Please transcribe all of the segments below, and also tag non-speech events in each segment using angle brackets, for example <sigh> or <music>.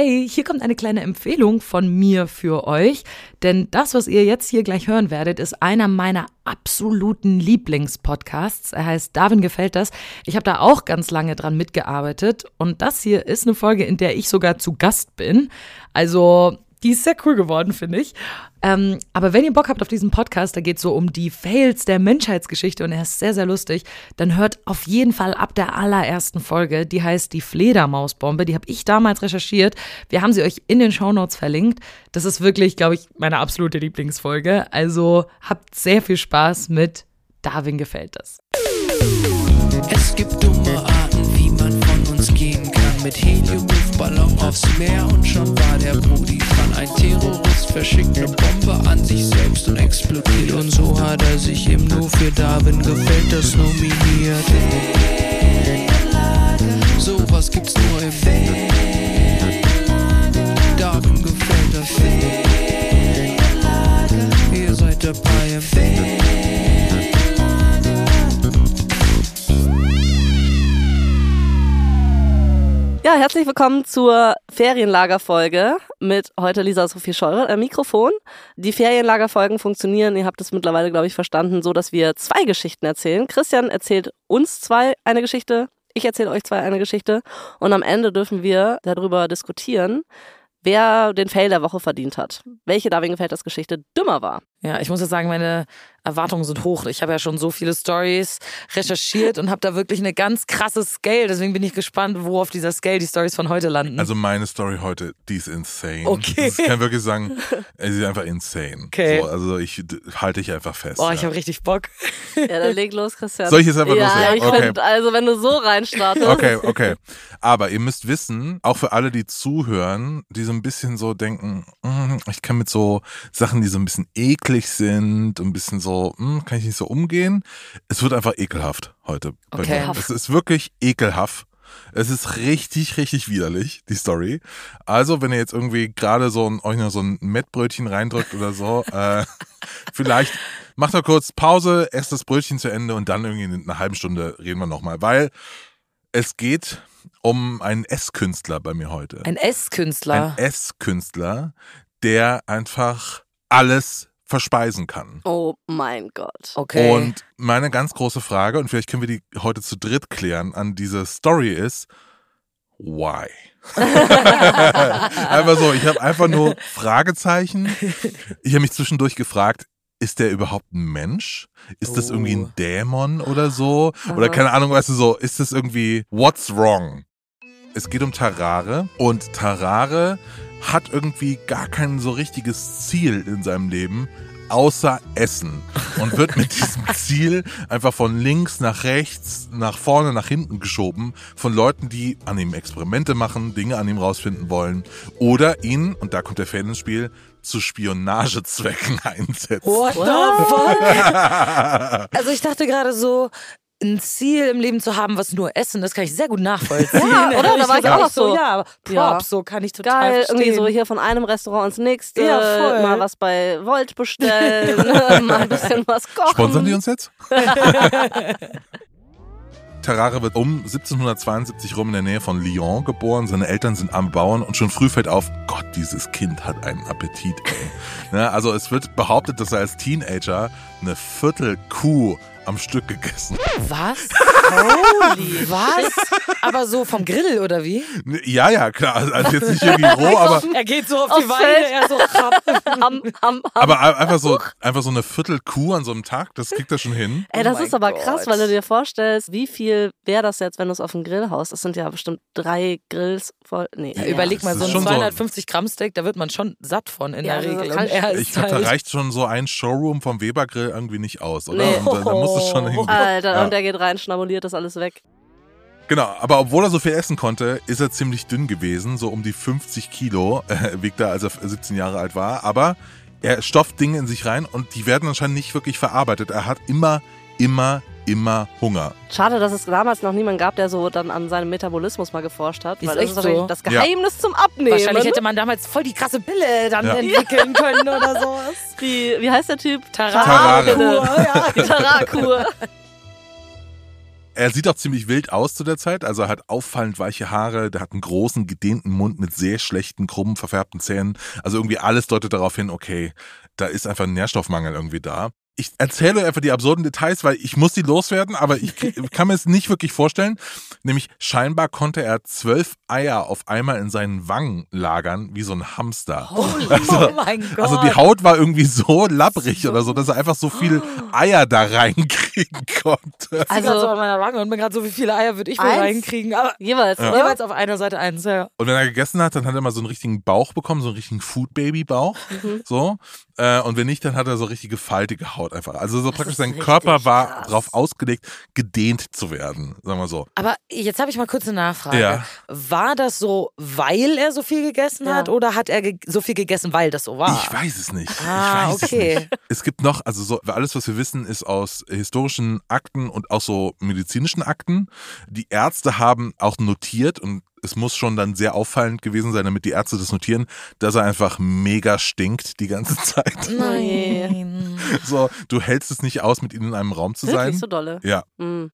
Hey, hier kommt eine kleine Empfehlung von mir für euch, denn das, was ihr jetzt hier gleich hören werdet, ist einer meiner absoluten Lieblingspodcasts. Er heißt Darwin gefällt das. Ich habe da auch ganz lange dran mitgearbeitet und das hier ist eine Folge, in der ich sogar zu Gast bin. Also die ist sehr cool geworden, finde ich. Ähm, aber wenn ihr Bock habt auf diesen Podcast, da geht es so um die Fails der Menschheitsgeschichte und er ist sehr, sehr lustig, dann hört auf jeden Fall ab der allerersten Folge, die heißt die Fledermausbombe. Die habe ich damals recherchiert. Wir haben sie euch in den Shownotes verlinkt. Das ist wirklich, glaube ich, meine absolute Lieblingsfolge. Also habt sehr viel Spaß mit Darwin gefällt das. Es gibt dumme Arten, wie man von uns gehen kann. Mit Helium-Luftballon aufs Meer und schon war der Brudi dran. Ein Terrorist verschickt eine Bombe an sich selbst und explodiert. Und so hat er sich im Nu für Darwin gefällt das nominiert. So was gibt's nur im Darwin gefällt das. Ihr seid dabei im Ja, herzlich willkommen zur Ferienlagerfolge mit heute Lisa Sophie Scheurer am Mikrofon. Die Ferienlagerfolgen funktionieren, ihr habt es mittlerweile, glaube ich, verstanden, so dass wir zwei Geschichten erzählen. Christian erzählt uns zwei eine Geschichte, ich erzähle euch zwei eine Geschichte und am Ende dürfen wir darüber diskutieren, wer den Fail der Woche verdient hat. Welche Darwin gefällt das Geschichte dümmer war. Ja, ich muss jetzt sagen, meine Erwartungen sind hoch. Ich habe ja schon so viele Stories recherchiert und habe da wirklich eine ganz krasse Scale. Deswegen bin ich gespannt, wo auf dieser Scale die Stories von heute landen. Also meine Story heute, die ist insane. Okay. Kann ich wirklich sagen, ey, sie ist einfach insane. Okay. So, also ich halte ich einfach fest. Boah, ich ja. habe richtig Bock. Ja, dann leg los, Christian. Soll ich jetzt einfach ja, loslegen? ich Okay. find, also wenn du so reinstartest. Okay, okay. Aber ihr müsst wissen, auch für alle, die zuhören, die so ein bisschen so denken, "Mm, ich kann mit so Sachen, die so ein bisschen eklig sind und ein bisschen so, "Mm, kann ich nicht so umgehen. Es wird einfach ekelhaft heute. Bei Okay. mir. Es ist wirklich ekelhaft. Es ist richtig, richtig widerlich, die Story. Also, wenn ihr jetzt irgendwie gerade so ein, euch noch so ein Mettbrötchen reindrückt oder so, <laughs> äh, vielleicht macht doch kurz Pause, esst das Brötchen zu Ende und dann irgendwie in einer halben Stunde reden wir nochmal, weil es geht um einen Esskünstler bei mir heute. Ein S-Künstler. Ein Esskünstler, der einfach alles verspeisen kann. Oh mein Gott. Okay. Und meine ganz große Frage, und vielleicht können wir die heute zu dritt klären, an diese Story ist, why? <laughs> einfach so, ich habe einfach nur Fragezeichen. Ich habe mich zwischendurch gefragt, ist der überhaupt ein Mensch? Ist das irgendwie Oh. ein Dämon oder so? Oder keine Ahnung, weißt du so, ist das irgendwie, what's wrong? Es geht um Tarare und Tarare hat irgendwie gar kein so richtiges Ziel in seinem Leben, außer Essen. Und wird mit diesem <laughs> Ziel einfach von links nach rechts, nach vorne, nach hinten geschoben von Leuten, die an ihm Experimente machen, Dinge an ihm rausfinden wollen oder ihn, und da kommt der Fan ins Spiel, zu Spionagezwecken <laughs> einsetzen. What the fuck? <laughs> Also ich dachte gerade so, ein Ziel im Leben zu haben, was nur Essen, das kann ich sehr gut nachvollziehen. <laughs> Ja, oder? Da war ich auch so. Ja, Props, Ja. so kann ich total Geil, verstehen. irgendwie so hier von einem Restaurant ins nächste, Ja, voll. mal was bei Volt bestellen, <laughs> <laughs> mal ein bisschen was kochen. Sponsern die uns jetzt? Tarare wird um 1772 rum in der Nähe von Lyon geboren. Seine Eltern sind arme Bauern und schon früh fällt auf, Gott, dieses Kind hat einen Appetit. Ey. ne, also es wird behauptet, dass er als Teenager eine Viertelkuh am Stück gegessen. Was? <laughs> Holy, was? Aber so vom Grill oder wie? Ja, ja, klar. Also jetzt nicht irgendwie roh, aber, Er geht so auf die Weide, er so. Ham, <laughs> ham, ham. aber einfach so, einfach so eine Viertelkuh an so einem Tag, das kriegt er schon hin. Ey, das Oh ist aber krass, Gott. weil du dir vorstellst, wie viel wäre das jetzt, wenn du es auf dem Grill haust? Das sind ja bestimmt drei Grills voll. Nee, Ja, überleg mal, so ein schon so- 250 Gramm Steak, da wird man schon satt von in Ja, der also Regel. Ich glaube, da halt, reicht schon so ein Showroom vom Weber-Grill irgendwie nicht aus, oder? Nee. Und Da, da muss es schon irgendwie. Alter, Ja. und der geht rein, schnabuliert das alles weg. Genau, aber obwohl er so viel essen konnte, ist er ziemlich dünn gewesen, so um die 50 Kilo <laughs> äh, wiegt er, als er 17 Jahre alt war. Aber er stopft Dinge in sich rein und die werden anscheinend nicht wirklich verarbeitet. Er hat immer, immer, immer Hunger. Schade, dass es damals noch niemanden gab, der so dann an seinem Metabolismus mal geforscht hat. Ist weil das ist wahrscheinlich so. das Geheimnis zum Abnehmen. wahrscheinlich hätte man damals voll die krasse Pille dann Ja. entwickeln können oder <laughs> sowas. die, wie heißt der Typ? Tarare. Ja, <laughs> die Tarakur. er sieht auch ziemlich wild aus zu der Zeit. Also er hat auffallend weiche Haare, der hat einen großen, gedehnten Mund mit sehr schlechten, krummen, verfärbten Zähnen. Also irgendwie alles deutet darauf hin, okay, da ist einfach ein Nährstoffmangel irgendwie da. Ich erzähle einfach die absurden Details, weil ich muss die loswerden, aber ich <laughs> kann mir es nicht wirklich vorstellen. Nämlich scheinbar konnte er zwölf Eier auf einmal in seinen Wangen lagern, wie so ein Hamster. Holy, Also- <laughs> oh mein Gott. Also die Haut war irgendwie so labbrig oder so, dass er einfach so viel Eier da reinkriegen konnte. Also Also- an meiner Wange und mir gerade so wie viele Eier würde ich wohl Eins? reinkriegen. Aber Jeweils, oder? jeweils auf einer Seite eins, ja. Und wenn er gegessen hat, dann hat er mal so einen richtigen Bauch bekommen, so einen richtigen Food-Baby-Bauch. So. Äh, und wenn nicht, dann hat er so richtige faltige Haut einfach. Also so praktisch ist sein Körper war krass. darauf ausgelegt, gedehnt zu werden, sagen wir so. Aber jetzt habe ich mal kurz eine Nachfrage. Ja. War das so, weil er so viel gegessen Ja. hat oder hat er so viel gegessen, weil das so war? Ich weiß es nicht. Ah, ich weiß okay. es nicht. Es gibt noch, also so, alles, was wir wissen, ist aus historischen Akten und auch so medizinischen Akten. Die Ärzte haben auch notiert und es muss schon dann sehr auffallend gewesen sein, damit die Ärzte das notieren, dass er einfach mega stinkt die ganze <laughs> Zeit. Nein. So, du hältst es nicht aus, mit ihnen in einem Raum zu Wirklich sein. so dolle. Ja. Mhm.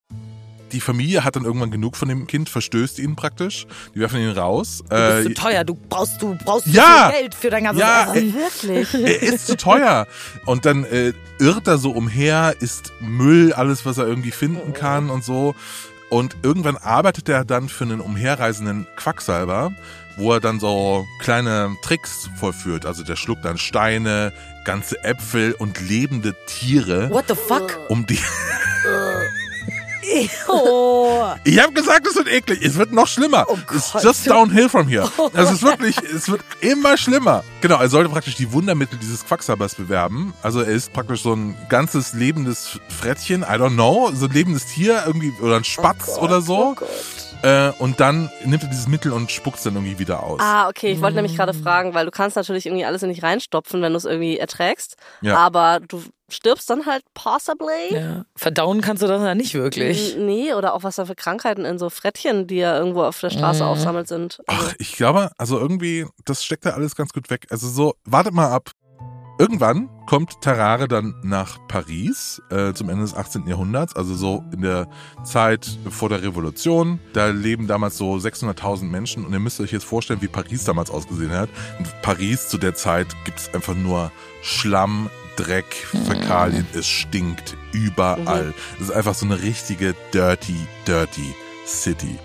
Die Familie hat dann irgendwann genug von dem Kind, verstößt ihn praktisch. Die werfen ihn raus. Du bist Äh, zu teuer, du brauchst, du brauchst Ja. so viel Geld für dein ganzes Ja, Essen. Wirklich? er ist zu teuer. Und dann äh, irrt er so umher, isst Müll, alles, was er irgendwie finden kann und so. Und irgendwann arbeitet er dann für einen umherreisenden Quacksalber, wo er dann so kleine Tricks vollführt. Also der schluckt dann Steine, ganze Äpfel und lebende Tiere, What the fuck? um die. Oh. Ich habe gesagt, es wird eklig. Es wird noch schlimmer. Oh It's Gott. just downhill from here. Also es ist wirklich, es wird immer schlimmer. Genau, er sollte praktisch die Wundermittel dieses Quacksalbers bewerben. Also er ist praktisch so ein ganzes lebendes Frettchen, I don't know, so ein lebendes Tier irgendwie oder ein Spatz oder so. Äh, und dann nimmt er dieses Mittel und spuckt es dann irgendwie wieder aus. Ah, okay. Ich wollte nämlich gerade fragen, weil du kannst natürlich irgendwie alles in dich reinstopfen, wenn du es irgendwie erträgst. Ja. Aber du stirbst dann halt possibly. Ja. Verdauen kannst du das ja nicht wirklich. N- Nee, oder auch was da für Krankheiten in so Frettchen, die ja irgendwo auf der Straße Mhm. aufsammelt sind. Also, Ach, ich glaube, also irgendwie, das steckt da alles ganz gut weg. Also so, wartet mal ab. Irgendwann kommt Tarare dann nach Paris äh, zum Ende des 18. Jahrhunderts, also so in der Zeit vor der Revolution. Da leben damals so 600.000 Menschen und ihr müsst euch jetzt vorstellen, wie Paris damals ausgesehen hat. In Paris zu der Zeit gibt es einfach nur Schlamm, Dreck, Fäkalien, es stinkt überall. Es ist einfach so eine richtige dirty, dirty City.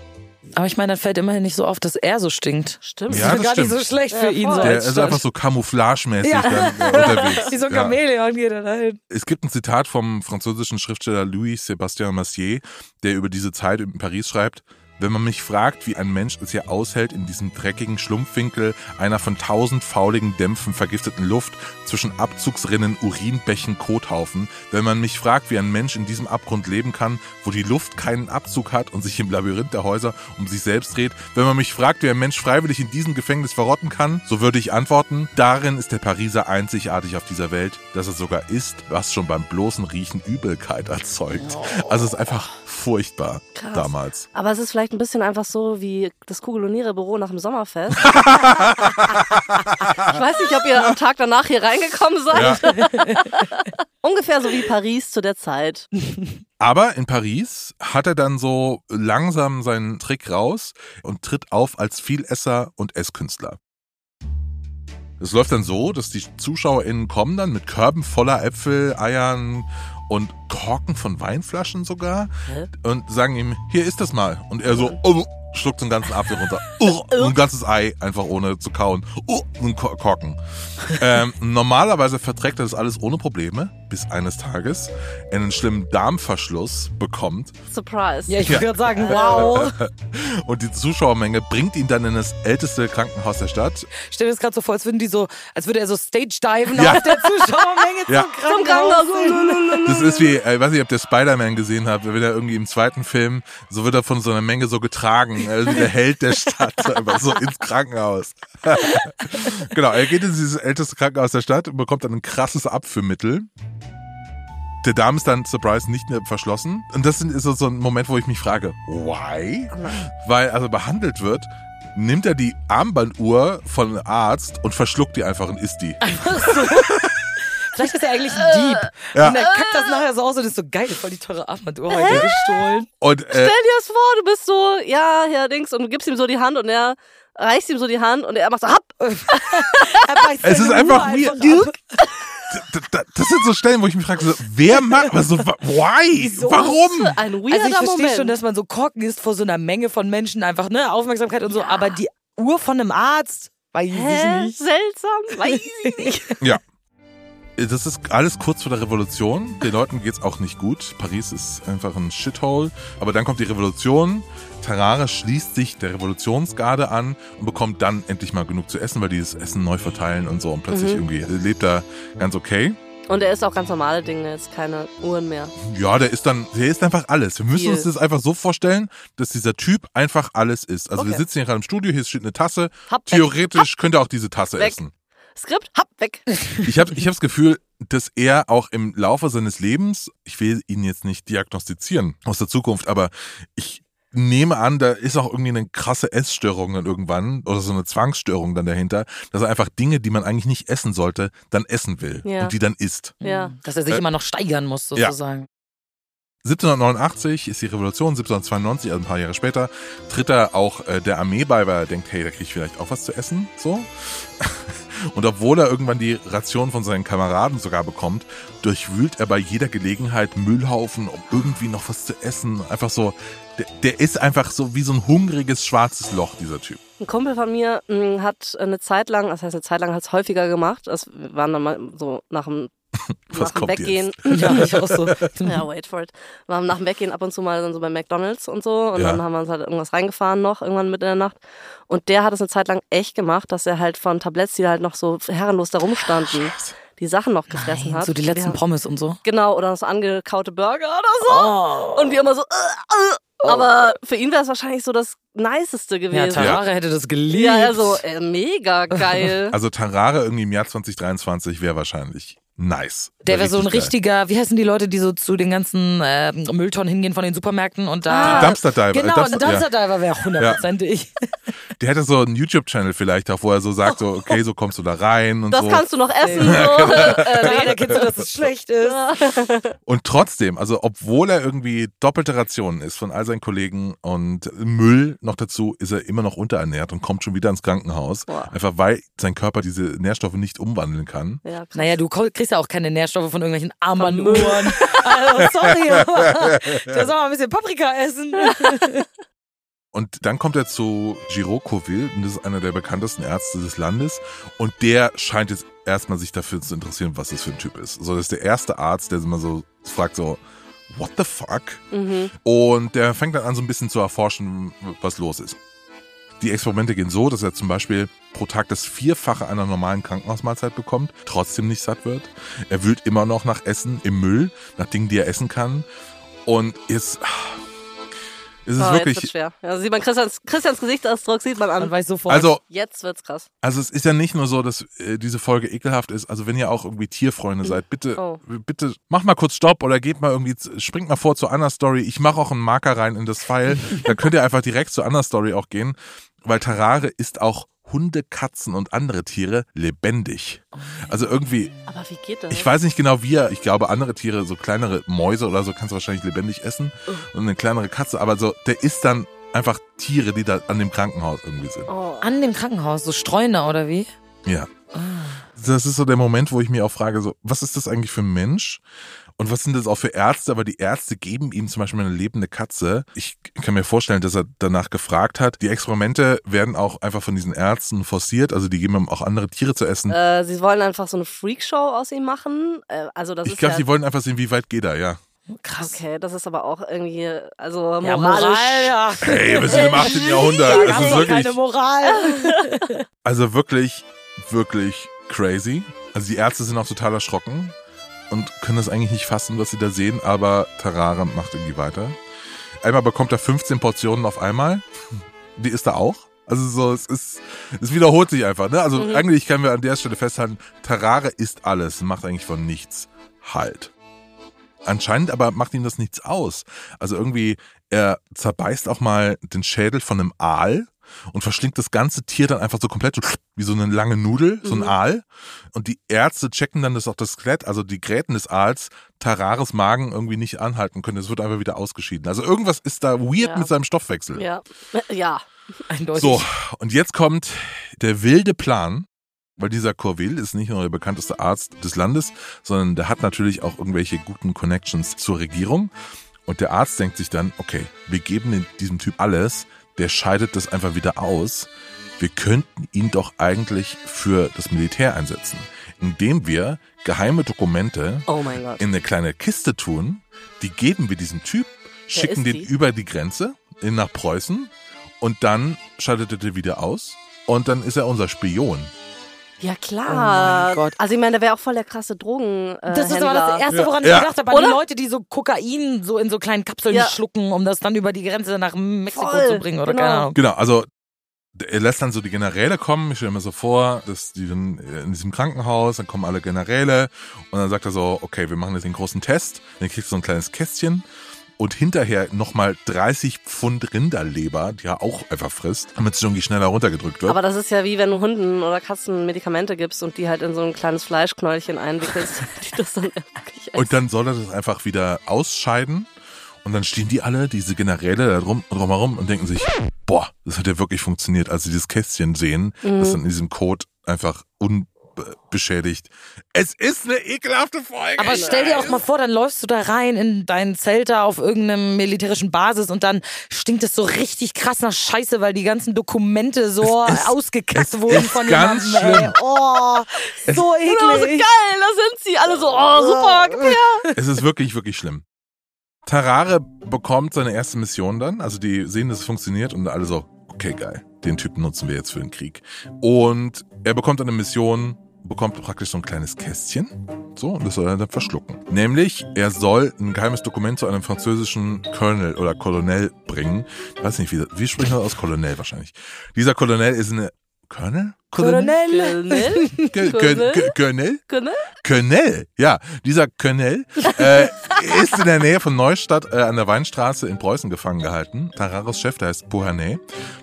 Aber ich meine, dann fällt immerhin nicht so auf, dass er so stinkt. stimmt. Ja, das ist gar stimmt. nicht so schlecht für Ja, ihn. So Der ist Stadt. einfach so camouflagemäßig Ja. dann äh, <laughs> unterwegs. Wie so ein Ja. Chamäleon geht er dahin. Es gibt ein Zitat vom französischen Schriftsteller Louis Sébastien Massier, der über diese Zeit in Paris schreibt, wenn man mich fragt, wie ein Mensch es hier aushält, in diesem dreckigen Schlumpfwinkel einer von tausend fauligen Dämpfen vergifteten Luft zwischen Abzugsrinnen, Urinbächen, Kothaufen, wenn man mich fragt, wie ein Mensch in diesem Abgrund leben kann, wo die Luft keinen Abzug hat und sich im Labyrinth der Häuser um sich selbst dreht, wenn man mich fragt, wie ein Mensch freiwillig in diesem Gefängnis verrotten kann, so würde ich antworten, darin ist der Pariser einzigartig auf dieser Welt, dass er sogar ist, was schon beim bloßen Riechen Übelkeit erzeugt. Also es ist einfach furchtbar Krass. damals. Aber es ist vielleicht ein bisschen einfach so wie das Kugel- und Niere-Büro nach dem Sommerfest. <laughs> ich weiß nicht, ob ihr am Tag danach hier reingekommen seid. <laughs> Ungefähr so wie Paris zu der Zeit. Aber in Paris hat er dann so langsam seinen Trick raus und tritt auf als Vielesser und Esskünstler. Es läuft dann so, dass die ZuschauerInnen kommen dann mit Körben voller Äpfel, Eiern und Korken von Weinflaschen sogar Hä? und sagen ihm, hier ist das mal. Und er so, oh, schluckt so einen ganzen Apfel runter. <laughs> Oh, ein ganzes Ei, einfach ohne zu kauen. Oh, ein Ko- Korken. Ähm, normalerweise verträgt er das alles ohne Probleme, bis eines Tages er einen schlimmen Darmverschluss bekommt Surprise. Ja, ich gerade sagen, wow. <laughs> und die Zuschauermenge bringt ihn dann in das älteste Krankenhaus der Stadt. Stell dir das gerade so vor, als würden die so, als würde er so Stage-diven Ja. aus der Zuschauermenge <laughs> Ja. zum Krankenhaus. Das ist wie, äh, ich weiß nicht, ob ihr Spider-Man gesehen habt, wenn er irgendwie im zweiten Film, so wird er von so einer Menge so getragen, also der Held der Stadt, so <laughs> einfach so ins Krankenhaus. <laughs> genau, er geht in dieses älteste Krankenhaus der Stadt und bekommt dann ein krasses Abführmittel. Der Darm ist dann, Surprise, nicht mehr verschlossen. Und das ist so, so ein Moment, wo ich mich frage, why? Weil also behandelt wird, nimmt er die Armbanduhr von einem Arzt und verschluckt die einfach und isst die. Vielleicht ist er eigentlich ein Dieb. Ja. Und er kackt das nachher so aus und ist so geil, voll die teure Armbanduhr heute gestohlen. Und Stell äh, dir das vor, du bist so, ja, Herr Dings, und du gibst ihm so die Hand und er reißt ihm so die Hand und er macht so. <laughs> Er beißt Es ist einfach weird. d- das sind so Stellen, wo ich mich frage, so, wer macht, also, why? Wieso? Warum? Ein weirder Also ich verstehe Moment. schon, dass man so Korken ist vor so einer Menge von Menschen, einfach, ne, Aufmerksamkeit und so, aber die Uhr von einem Arzt, weiß ich Hä? nicht. Seltsam, weiß ich <laughs> nicht. Ja. Das ist alles kurz vor der Revolution. Den Leuten geht's auch nicht gut. Paris ist einfach ein Shithole. Aber dann kommt die Revolution. Tarare schließt sich der Revolutionsgarde an und bekommt dann endlich mal genug zu essen, weil die das Essen neu verteilen und so. Und plötzlich Mhm. irgendwie lebt er ganz okay. Und er ist auch ganz normale Dinge, jetzt keine Uhren mehr. Ja, der ist dann, der ist einfach alles. Wir müssen Viel. uns das einfach so vorstellen, dass dieser Typ einfach alles ist. Also wir Okay. sitzen hier gerade im Studio, hier steht eine Tasse. Weg. Theoretisch könnte er auch diese Tasse Weg. essen. Skript, hopp, weg. Ich <laughs> habe ich hab das Gefühl, dass er auch im Laufe seines Lebens, ich will ihn jetzt nicht diagnostizieren aus der Zukunft, aber ich nehme an, da ist auch irgendwie eine krasse Essstörung dann irgendwann oder so eine Zwangsstörung dann dahinter, dass er einfach Dinge, die man eigentlich nicht essen sollte, dann essen will Ja. und die dann isst. Ja. Dass er sich Äh, immer noch steigern muss, ja. Sozusagen. 1789 ist die Revolution, 1792, also ein paar Jahre später, tritt er auch äh, der Armee bei, weil er denkt, hey, da kriege ich vielleicht auch was zu essen, so. <laughs> Und obwohl er irgendwann die Ration von seinen Kameraden sogar bekommt, durchwühlt er bei jeder Gelegenheit Müllhaufen, um irgendwie noch was zu essen. Einfach so, der, der ist einfach so wie so ein hungriges schwarzes Loch, dieser Typ. Ein Kumpel von mir mh, hat eine Zeit lang, das heißt eine Zeit lang hat es häufiger gemacht. Wir waren dann mal so nach dem, <laughs> Was nach dem kommt Weggehen. <laughs> Ja, ich auch so. <laughs> Ja, wait for it. Wir haben nach dem Weggehen ab und zu mal dann so bei McDonalds und so und Ja. dann haben wir uns halt irgendwas reingefahren noch, irgendwann mitten in der Nacht. Und der hat es eine Zeit lang echt gemacht, dass er halt von Tabletts, die halt noch so herrenlos da rumstanden, die Sachen noch gefressen Nein, hat. so die letzten Ja. Pommes und so. Genau, oder so angekaute Burger oder so. Oh. Und wir immer so, äh, äh. aber für ihn wäre es wahrscheinlich so das Niceste Ja, gewesen. Tarare hätte das geliebt. Ja, also äh, mega geil. Also Tarare irgendwie im Jahr 2023 wäre wahrscheinlich nice. Der wäre so ein richtiger, wie heißen die Leute, die so zu den ganzen äh, Mülltonnen hingehen von den Supermärkten und da. Ah, Dumpster Diver. Genau, Dumpster- ein Dumpster Diver wäre hundertprozentig. Der hätte so einen YouTube-Channel vielleicht auch, wo er so sagt, so, okay, so kommst du da rein und Das so. kannst du noch essen. So. Daran erkennst du, dass es schlecht ist. Und trotzdem, also obwohl er irgendwie doppelte Rationen ist von all seinen Kollegen und Müll noch dazu, ist er immer noch unterernährt und kommt schon wieder ins Krankenhaus. Boah. Einfach weil sein Körper diese Nährstoffe nicht umwandeln kann. Ja. Naja, du ko- kriegst ja auch keine Nährstoffe von irgendwelchen Armbanduhren. Also, sorry, aber da soll man ein bisschen Paprika essen. <laughs> Und dann kommt er zu Giraud Coville, und das ist einer der bekanntesten Ärzte des Landes. Und der scheint jetzt erstmal sich dafür zu interessieren, was das für ein Typ ist. So, das ist der erste Arzt, der immer so fragt so, what the fuck? Mhm. Und der fängt dann an, so ein bisschen zu erforschen, was los ist. Die Experimente gehen so, dass er zum Beispiel pro Tag das Vierfache einer normalen Krankenhausmahlzeit bekommt, trotzdem nicht satt wird. Er wühlt immer noch nach Essen im Müll, nach Dingen, die er essen kann. Und jetzt ist es Oh, jetzt wirklich, wird's schwer. Ja, sieht man Christians, Christians Gesichtsausdruck sieht man Man an. weiß sofort. also Jetzt wird's krass. Also es ist ja nicht nur so, dass äh, diese Folge ekelhaft ist. Also wenn ihr auch irgendwie Tierfreunde seid, bitte, Oh. bitte mach mal kurz Stopp oder geht mal irgendwie, springt mal vor zur Anna Story. Ich mache auch einen Marker rein in das File. <laughs> da könnt ihr einfach direkt zur Anna Story auch gehen, weil Tarare ist auch Hunde, Katzen und andere Tiere lebendig. Also irgendwie, Aber wie geht das? ich weiß nicht genau wie er, ich glaube andere Tiere, so kleinere Mäuse oder so, kannst du wahrscheinlich lebendig essen und eine kleinere Katze, aber so, der isst dann einfach Tiere, die da an dem Krankenhaus irgendwie sind. oh. An dem Krankenhaus, so Streuner oder wie? Ja. Das ist so der Moment, wo ich mir auch frage, so, was ist das eigentlich für ein Mensch? Und was sind das auch für Ärzte? Aber die Ärzte geben ihm zum Beispiel eine lebende Katze. Ich kann mir vorstellen, dass er danach gefragt hat. Die Experimente werden auch einfach von diesen Ärzten forciert. Also die geben ihm auch andere Tiere zu essen. Äh, sie wollen einfach so eine Freakshow aus ihm machen. Äh, also das ich ist glaube, ja, sie wollen einfach sehen, wie weit geht er, ja. Krass. Okay, das ist aber auch irgendwie, also Ja, moralisch. Moral, ja. Hey, wir sind im 18. <laughs> Jahrhundert. Da Das gab's ist wirklich, keine Moral. <laughs> also wirklich, wirklich crazy. Also die Ärzte sind auch total erschrocken und können das eigentlich nicht fassen, was sie da sehen, aber Tarara macht irgendwie weiter. Einmal bekommt er 15 Portionen auf einmal. Die isst er auch. Also so, es ist, es wiederholt sich einfach, ne? Also Mhm. eigentlich können wir an der Stelle festhalten, Tarare isst alles, macht eigentlich von nichts Halt. Anscheinend aber macht ihm das nichts aus. Also irgendwie, er zerbeißt auch mal den Schädel von einem Aal und verschlingt das ganze Tier dann einfach so komplett wie so eine lange Nudel, so ein Mhm. Aal. Und die Ärzte checken dann, dass auch das Skelett, also die Gräten des Aals, Tarares Magen irgendwie nicht anhalten können. Es wird einfach wieder ausgeschieden. Also irgendwas ist da weird Ja. mit seinem Stoffwechsel. Ja. <laughs> Ja. Eindeutig. So, und jetzt kommt der wilde Plan, weil dieser Corville ist nicht nur der bekannteste Arzt des Landes, sondern der hat natürlich auch irgendwelche guten Connections zur Regierung. Und der Arzt denkt sich dann, okay, wir geben diesem Typ alles, der scheidet das einfach wieder aus. Wir könnten ihn doch eigentlich für das Militär einsetzen, indem wir geheime Dokumente Oh in eine kleine Kiste tun, die geben wir diesem Typ, schicken ist den die? über die Grenze in nach Preußen und dann schaltet er wieder aus und dann ist er unser Spion. Ja, Oh klar. mein Gott. Also ich meine, der wäre auch voll der krasse Drogen. Äh, Das ist aber Händler. das Erste, Ja. woran Ja. ich gedacht habe, an die? Leute, die so Kokain so in so kleinen Kapseln Ja. schlucken, um das dann über die Grenze nach Mexiko Voll, zu bringen oder genau. keine Ahnung. Genau, also er lässt dann so die Generäle kommen. Ich stelle mir so vor, dass die dann in diesem Krankenhaus, dann kommen alle Generäle und dann sagt er so, okay, wir machen jetzt den großen Test. Dann kriegst du so ein kleines Kästchen und hinterher nochmal 30 Pfund Rinderleber, die er auch einfach frisst, damit es irgendwie schneller runtergedrückt wird. Aber das ist ja wie wenn du Hunden oder Katzen Medikamente gibst und die halt in so ein kleines Fleischknäulchen einwickelst, <laughs> die das dann wirklich essen. Und dann soll er das einfach wieder ausscheiden. Und dann stehen die alle, diese Generäle da drum, drumherum und denken sich, boah, das hat ja wirklich funktioniert, als sie dieses Kästchen sehen, Mhm. das dann in diesem Code einfach unbeschädigt. Es ist eine ekelhafte Folge. Aber stell dir auch mal vor, dann läufst du da rein in dein Zelt da auf irgendeinem militärischen Basis und dann stinkt es so richtig krass nach Scheiße, weil die ganzen Dokumente so Es ist- ausgekackt wurden ist von ganz jemandem. Ey. schlimm. Oh, so Oh, so eklig. geil, da sind sie alle so, oh super, gib her. Es ist wirklich, wirklich schlimm. Tarare bekommt seine erste Mission dann. Also die sehen, dass es funktioniert und alle so, okay, geil. Den Typen nutzen wir jetzt für den Krieg. Und er bekommt eine Mission, bekommt praktisch so ein kleines Kästchen. So, und das soll er dann verschlucken. Nämlich, er soll ein geheimes Dokument zu einem französischen Colonel oder Colonel bringen. Ich weiß nicht, wie, wie spricht man aus? Colonel wahrscheinlich. Dieser Colonel ist eine Colonel? Colonel. Colonel? Colonel? Ja, dieser Colonel <laughs> äh, ist in der Nähe von Neustadt äh, an der Weinstraße in Preußen gefangen gehalten. Tarares Chef, der heißt Beauharnais,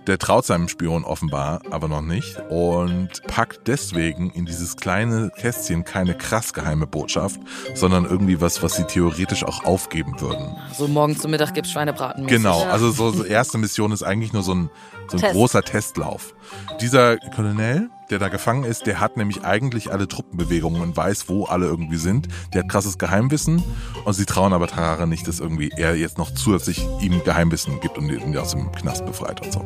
der traut seinem Spion offenbar, aber noch nicht und packt deswegen in dieses kleine Kästchen keine krass geheime Botschaft, sondern irgendwie was, was sie theoretisch auch aufgeben würden. So morgens zum Mittag gibt's Schweinebraten. Genau, also so so erste Mission ist eigentlich nur so ein, so ein Test. großer Testlauf. Dieser Colonel, der da gefangen ist, der hat nämlich eigentlich alle Truppenbewegungen und weiß, wo alle irgendwie sind. Der hat krasses Geheimwissen und sie trauen aber Tarare nicht, dass irgendwie er jetzt noch zusätzlich ihm Geheimwissen gibt und ihn aus dem Knast befreit und so.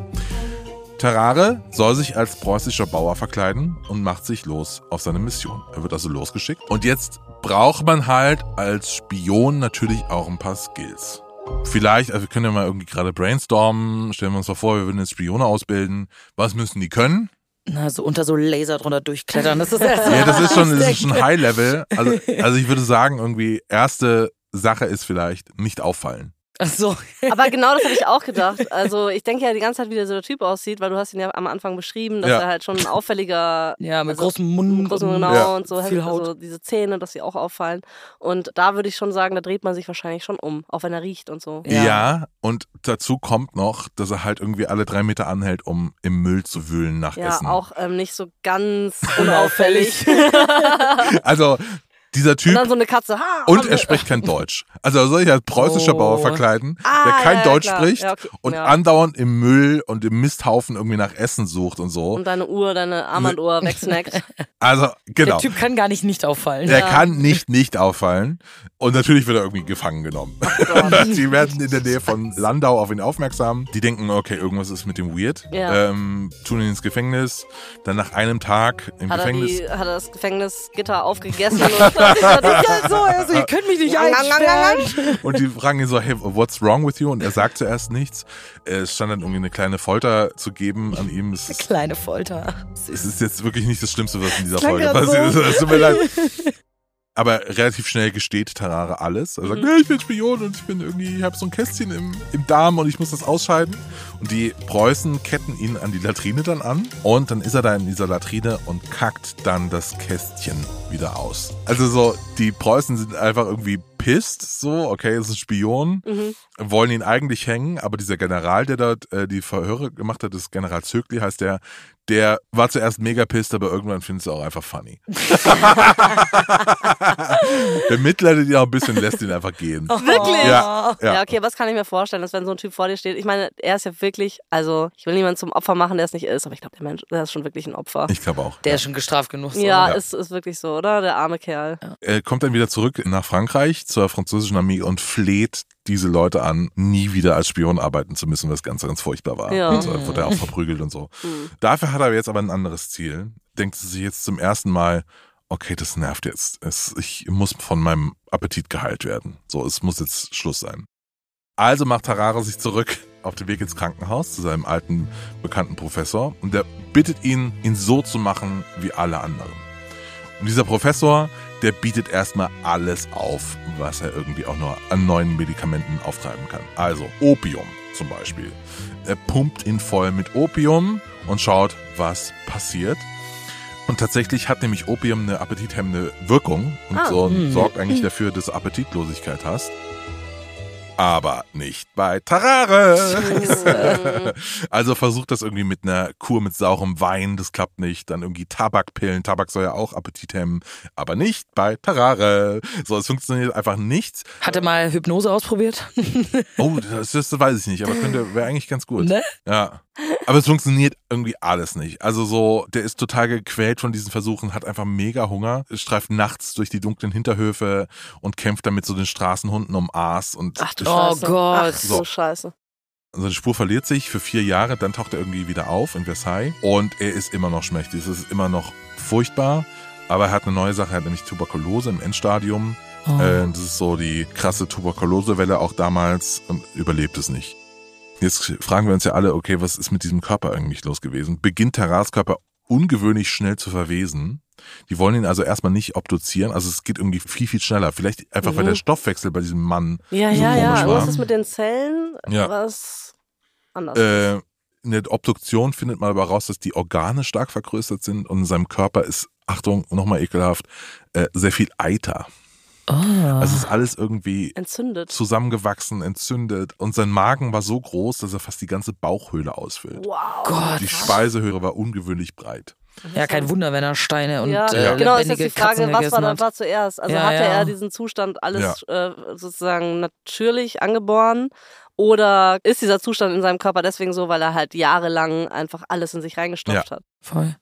Tarare soll sich als preußischer Bauer verkleiden und macht sich los auf seine Mission. Er wird also losgeschickt. Und jetzt braucht man halt als Spion natürlich auch ein paar Skills. Vielleicht, also wir können ja mal irgendwie gerade brainstormen, stellen wir uns mal vor, wir würden jetzt Spione ausbilden. Was müssen die können? Na, so unter so Laser drunter durchklettern. Das ist Ja, das ist schon, das ist schon <laughs> High Level. Also, also ich würde sagen, irgendwie erste Sache ist vielleicht nicht auffallen. Ach so. Aber genau das habe ich auch gedacht. Also ich denke ja die ganze Zeit, wie der so der Typ aussieht, weil du hast ihn ja am Anfang beschrieben, dass Ja. er halt schon ein auffälliger Ja, mit Also, großem Mund. großen und genau Ja. und so Viel Haut. also diese Zähne, dass sie auch auffallen. Und da würde ich schon sagen, da dreht man sich wahrscheinlich schon um, auch wenn er riecht und so. Ja. Ja. und dazu kommt noch, dass er halt irgendwie alle drei Meter anhält, um im Müll zu wühlen nach Ja, Essen. auch ähm, nicht so ganz <laughs> unauffällig. <laughs> Also dieser und Typ dann so eine Katze. Ha, und er spricht kein Deutsch. Also er soll sich als preußischer Oh. Bauer verkleiden, Ah, der kein ja, Deutsch klar. spricht Ja, okay. und Ja. andauernd im Müll und im Misthaufen irgendwie nach Essen sucht und so. Und deine Uhr, deine Armbanduhr wegsnackt. <laughs> Also genau. Der Typ kann gar nicht nicht auffallen. Er Ja. kann nicht nicht auffallen. Und natürlich wird er irgendwie gefangen genommen. Gott. <laughs> Sie werden in der Nähe von Landau auf ihn aufmerksam. Die denken, okay, irgendwas ist mit dem weird. Ja. Ähm, tun ihn ins Gefängnis. Dann nach einem Tag im Hat er, Gefängnis. die, hat er das Gefängnisgitter aufgegessen und Ja, so, also, ihr könnt mich nicht einsperren. Und die fragen ihn so, hey, what's wrong with you? Und er sagt zuerst nichts. Es stand dann irgendwie eine kleine Folter zu geben an ihm. Es ist, Kleine Folter. es ist jetzt wirklich nicht das Schlimmste, was in dieser Folge passiert ist. Es tut mir leid. Aber relativ schnell gesteht Tarare alles. Er sagt, Mhm. ich bin Spion und ich bin irgendwie, ich habe so ein Kästchen im, im Darm und ich muss das ausscheiden. Und die Preußen ketten ihn an die Latrine dann an und dann ist er da in dieser Latrine und kackt dann das Kästchen wieder aus. Also so, die Preußen sind einfach irgendwie pisst, so, okay, es ist ein Spion, Mhm. wollen ihn eigentlich hängen, aber dieser General, der dort äh, die Verhöre gemacht hat, das General Zögli heißt der, Der war zuerst mega pissed, aber irgendwann findest du auch einfach funny. <laughs> Bemitleidet ihn auch ein bisschen, lässt ihn einfach gehen. Wirklich? Ja, ja. Ja, okay, was kann ich mir vorstellen, dass wenn so ein Typ vor dir steht, ich meine, er ist ja wirklich, also ich will niemanden zum Opfer machen, der es nicht ist, aber ich glaube, der Mensch, der ist schon wirklich ein Opfer. Ich glaube auch. Der ist schon gestraft genug. So. ja, Ja. Ist, ist wirklich so, oder? Der arme Kerl. Er kommt dann wieder zurück nach Frankreich zur französischen Armee und fleht diese Leute an, nie wieder als Spion arbeiten zu müssen, was ganz, ganz furchtbar war. Ja. Und so wird er auch verprügelt und so. <laughs> Hm. Dafür hat er jetzt aber ein anderes Ziel. Denkt sich jetzt zum ersten Mal, okay, das nervt jetzt. Es, ich muss von meinem Appetit geheilt werden. So, es muss jetzt Schluss sein. Also macht Harare sich zurück auf den Weg ins Krankenhaus zu seinem alten bekannten Professor und der bittet ihn, ihn so zu machen wie alle anderen. Und dieser Professor, der bietet erstmal alles auf, was er irgendwie auch nur an neuen Medikamenten auftreiben kann. Also Opium zum Beispiel. Er pumpt ihn voll mit Opium und schaut, was passiert. Und tatsächlich hat nämlich Opium eine appetithemmende Wirkung und Ah. so Hm. sorgt eigentlich <clears throat> dafür, dass du Appetitlosigkeit hast. Aber nicht bei Tarare. <laughs> also versucht das irgendwie mit einer Kur mit saurem Wein, das klappt nicht. Dann irgendwie Tabakpillen. Tabak soll ja auch Appetit hemmen, aber nicht bei Tarare. So, es funktioniert einfach nicht. Hat er mal Hypnose ausprobiert? Oh, das, das weiß ich nicht, aber könnte wäre eigentlich ganz gut. ne? Ja. Aber es funktioniert irgendwie alles nicht. Also so, der ist total gequält von diesen Versuchen, hat einfach mega Hunger, streift nachts durch die dunklen Hinterhöfe und kämpft dann mit so den Straßenhunden um Aas und Ach du Oh Scheiße. Gott. Ach so, So. Scheiße. seine Also Spur verliert sich für vier Jahre, dann taucht er irgendwie wieder auf in Versailles und er ist immer noch schmächtig. Es ist immer noch furchtbar, aber er hat eine neue Sache, er hat nämlich Tuberkulose im Endstadium. Oh. Äh, das ist so die krasse Tuberkulosewelle auch damals und überlebt es nicht. Jetzt fragen wir uns ja alle, okay, was ist mit diesem Körper eigentlich los gewesen? Beginnt Terrars Körper ungewöhnlich schnell zu verwesen. Die wollen ihn also erstmal nicht obduzieren, also es geht irgendwie viel, viel schneller. Vielleicht einfach, weil Mhm. der Stoffwechsel bei diesem Mann Ja, so ja, ja. komisch war. ist mit den Zellen, Ja. was anders Äh, in der Obduktion findet man aber raus, dass die Organe stark vergrößert sind und in seinem Körper ist, Achtung, nochmal ekelhaft, äh, sehr viel Eiter. Oh. Also es ist alles irgendwie Entzündet. zusammengewachsen, entzündet und sein Magen war so groß, dass er fast die ganze Bauchhöhle ausfüllt. Wow. Gott. Die Speisehöhle war ungewöhnlich breit. Ja, kein Wunder, wenn er Steine und ja, äh, genau, ist jetzt die Frage, Katzen was war, gegessen da, hat. war zuerst? Also Ja, hatte ja. er diesen Zustand alles äh, sozusagen natürlich angeboren oder ist dieser Zustand in seinem Körper deswegen so, weil er halt jahrelang einfach alles in sich reingestopft hat? Voll.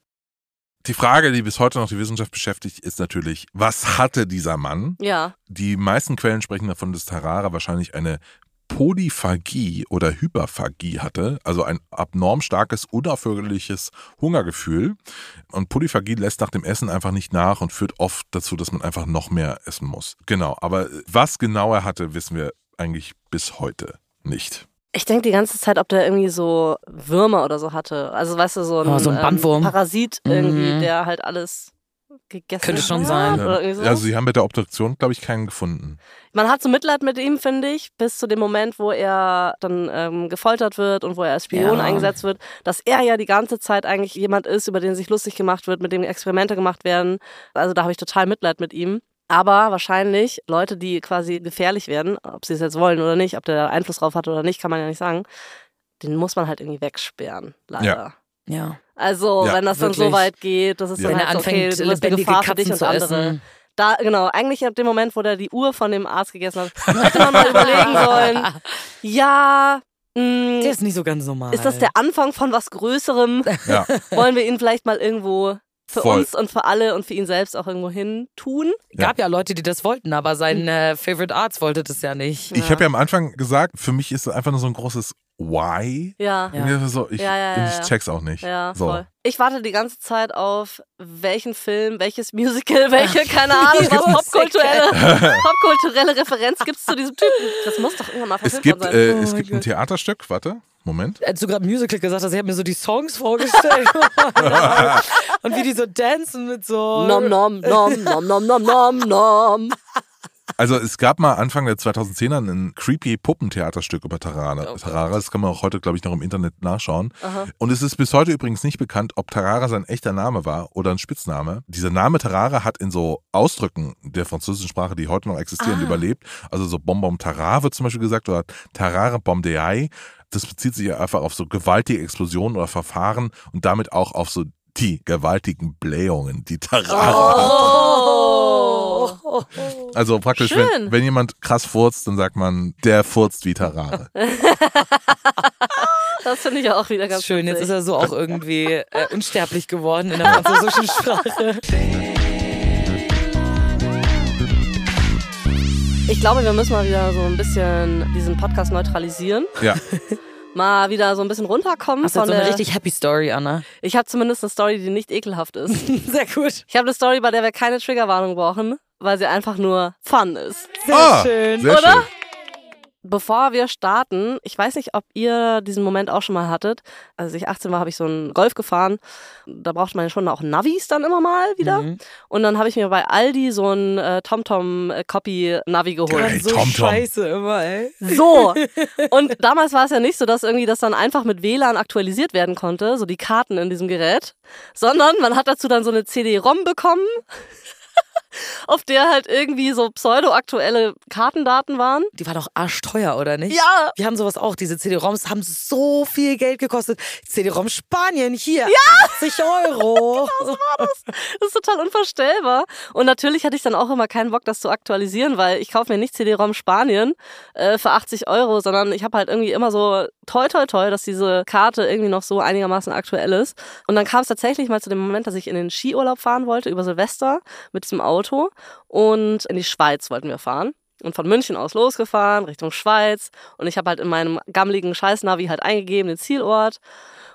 Die Frage, die bis heute noch die Wissenschaft beschäftigt, ist natürlich, was hatte dieser Mann? Ja. Die meisten Quellen sprechen davon, dass Tarara wahrscheinlich eine Polyphagie oder Hyperphagie hatte, also ein abnorm starkes, unaufhörliches Hungergefühl. Und Polyphagie lässt nach dem Essen einfach nicht nach und führt oft dazu, dass man einfach noch mehr essen muss. Genau, aber was genau er hatte, wissen wir eigentlich bis heute nicht. Ich denke die ganze Zeit, ob der irgendwie so Würmer oder so hatte. Also weißt du, so ein, Oh, so ein Bandwurm. Parasit irgendwie, Mhm. der halt alles gegessen Könnte schon hat. sein. Oder so. Also sie haben bei der Obduktion, glaube ich, keinen gefunden. Man hat so Mitleid mit ihm, finde ich, bis zu dem Moment, wo er dann ähm, gefoltert wird und wo er als Spion Ja. eingesetzt wird, dass er ja die ganze Zeit eigentlich jemand ist, über den sich lustig gemacht wird, mit dem Experimente gemacht werden. Also da habe ich total Mitleid mit ihm. Aber wahrscheinlich Leute, die quasi gefährlich werden, ob sie es jetzt wollen oder nicht, ob der da Einfluss drauf hat oder nicht, kann man ja nicht sagen, den muss man halt irgendwie wegsperren, leider. Ja. Also, Ja, wenn das dann so wirklich. weit geht, das ist Ja. dann Wenn er halt so, okay, anfängt, du bist Gefahr für dich und zu andere. essen. Da, genau, eigentlich ab dem Moment, wo der die Uhr von dem Arzt gegessen hat, hätte man mal überlegen sollen, <laughs> ja, mh, Der ist nicht so ganz normal. ist das der Anfang von was Größerem? Ja, <laughs> Wollen wir ihn vielleicht mal irgendwo für Voll. uns und für alle und für ihn selbst auch irgendwo hin tun? Gab ja Leute, die das wollten, aber sein äh, Favorite Arzt wollte das ja nicht. ich habe ja am Anfang gesagt, für mich ist es einfach nur so ein großes Why. Ja. Ja. So, ich, Ja, ja, ja, ich check's auch nicht. Ja, so. voll. Ich warte die ganze Zeit auf welchen Film, welches Musical, <laughs> welche, keine Ahnung, was popkulturelle, <laughs> popkulturelle Referenz gibt's zu diesem Typen. Das muss doch irgendwann mal Es verfilmt gibt, worden sein. äh, Oh es gibt ein Gott. Theaterstück, warte, Moment. Als du gerade Musical gesagt hast, ich habe mir so die Songs vorgestellt. <laughs> und wie die so dancen mit so. Nom nom nom nom nom nom nom nom. Also es gab mal Anfang der 2010er ein creepy Puppentheaterstück über Tarara. Oh. Tarara, das kann man auch heute, glaube ich, noch im Internet nachschauen. Aha. Und es ist bis heute übrigens nicht bekannt, ob Tarara sein echter Name war oder ein Spitzname. Dieser Name Tarara hat in so Ausdrücken der französischen Sprache, die heute noch existieren, Ah. überlebt. Also so Bonbon Tarare wird zum Beispiel gesagt oder Tarare Bom de Ai. das bezieht sich ja einfach auf so gewaltige Explosionen oder Verfahren und damit auch auf so die gewaltigen Blähungen, die Tarare Oh. Also praktisch, wenn, wenn jemand krass furzt, dann sagt man, der furzt wie Tarare. <laughs> Das finde ich auch wieder ganz Schön, jetzt ist er so auch irgendwie äh, unsterblich geworden in der französischen Sprache. Ich glaube, wir müssen mal wieder so ein bisschen diesen Podcast neutralisieren. Ja, <laughs> Mal wieder so ein bisschen runterkommen Hast du von so eine richtig happy Story, Anna? Ich habe zumindest eine Story, die nicht ekelhaft ist. <laughs> Sehr gut. Ich habe eine Story, bei der wir keine Triggerwarnung brauchen, weil sie einfach nur Fun ist. Sehr ah, schön. Sehr Oder? schön. Bevor wir starten, ich weiß nicht, ob ihr diesen Moment auch schon mal hattet. Als ich 18 war, habe ich so einen Golf gefahren. Da braucht man ja schon auch Navis dann immer mal wieder. Mhm. Und dann habe ich mir bei Aldi so ein äh, TomTom-Copy-Navi geholt. Geil. so TomTom. scheiße immer, ey. So. Und damals war es ja nicht so, dass irgendwie das dann einfach mit WLAN aktualisiert werden konnte, so die Karten in diesem Gerät, sondern man hat dazu dann so eine CD-ROM bekommen, auf der halt irgendwie so pseudo-aktuelle Kartendaten waren. Die war doch arschteuer, oder nicht? Ja. Wir haben sowas auch. Diese CD-ROMs haben so viel Geld gekostet. CD-ROM Spanien, hier. Ja. 80 Euro. <laughs> Das ist total unvorstellbar. Und natürlich hatte ich dann auch immer keinen Bock, das zu aktualisieren, weil ich kaufe mir nicht CD-ROM Spanien äh, für 80 Euro, sondern ich habe halt irgendwie immer so toi toi toi, dass diese Karte irgendwie noch so einigermaßen aktuell ist. Und dann kam es tatsächlich mal zu dem Moment, dass ich in den Skiurlaub fahren wollte über Silvester mit diesem Auto und in die Schweiz wollten wir fahren. Und von München aus losgefahren, Richtung Schweiz. Und ich habe halt in meinem gammeligen Scheißnavi halt eingegeben, den Zielort.